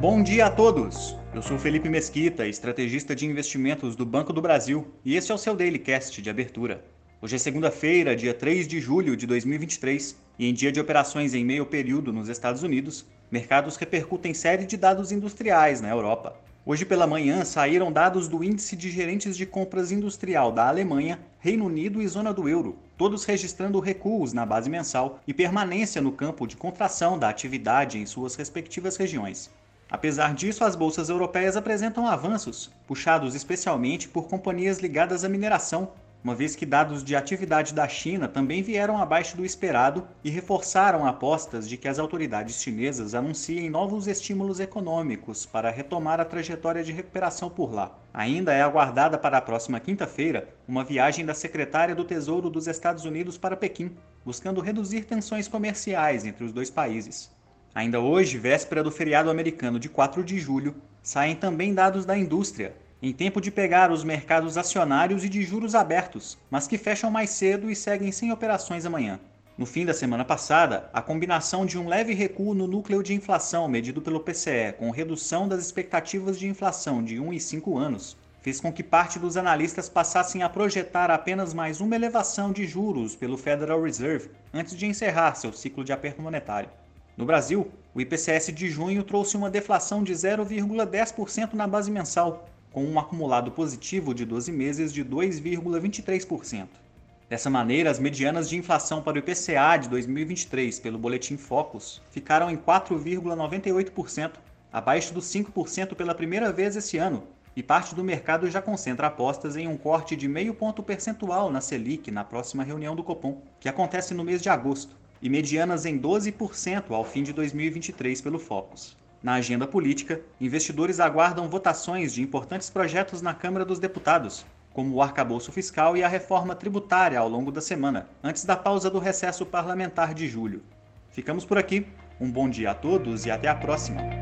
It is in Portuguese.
Bom dia a todos! Eu sou Felipe Mesquita, estrategista de investimentos do Banco do Brasil, e este é o seu Daily Cast de abertura. Hoje é segunda-feira, dia 3 de julho de 2023, e em dia de operações em meio período nos Estados Unidos, mercados repercutem série de dados industriais na Europa. Hoje pela manhã saíram dados do Índice de Gerentes de Compras Industrial da Alemanha, Reino Unido e Zona do Euro, todos registrando recuos na base mensal e permanência no campo de contração da atividade em suas respectivas regiões. Apesar disso, as bolsas europeias apresentam avanços, puxados especialmente por companhias ligadas à mineração, uma vez que dados de atividade da China também vieram abaixo do esperado e reforçaram apostas de que as autoridades chinesas anunciem novos estímulos econômicos para retomar a trajetória de recuperação por lá. Ainda é aguardada para a próxima quinta-feira uma viagem da secretária do Tesouro dos Estados Unidos para Pequim, buscando reduzir tensões comerciais entre os dois países. Ainda hoje, véspera do feriado americano de 4 de julho, saem também dados da indústria, em tempo de pegar os mercados acionários e de juros abertos, mas que fecham mais cedo e seguem sem operações amanhã. No fim da semana passada, a combinação de um leve recuo no núcleo de inflação medido pelo PCE com redução das expectativas de inflação de 1 e 5 anos fez com que parte dos analistas passassem a projetar apenas mais uma elevação de juros pelo Federal Reserve antes de encerrar seu ciclo de aperto monetário. No Brasil, o IPCS de junho trouxe uma deflação de 0,10% na base mensal, com um acumulado positivo de 12 meses de 2,23%. Dessa maneira, as medianas de inflação para o IPCA de 2023 pelo Boletim Focus ficaram em 4,98%, abaixo dos 5% pela primeira vez esse ano, e parte do mercado já concentra apostas em um corte de meio ponto percentual na Selic na próxima reunião do Copom, que acontece no mês de agosto, e medianas em 12% ao fim de 2023 pelo Focus. Na agenda política, investidores aguardam votações de importantes projetos na Câmara dos Deputados, como o arcabouço fiscal e a reforma tributária ao longo da semana, antes da pausa do recesso parlamentar de julho. Ficamos por aqui. Um bom dia a todos e até a próxima!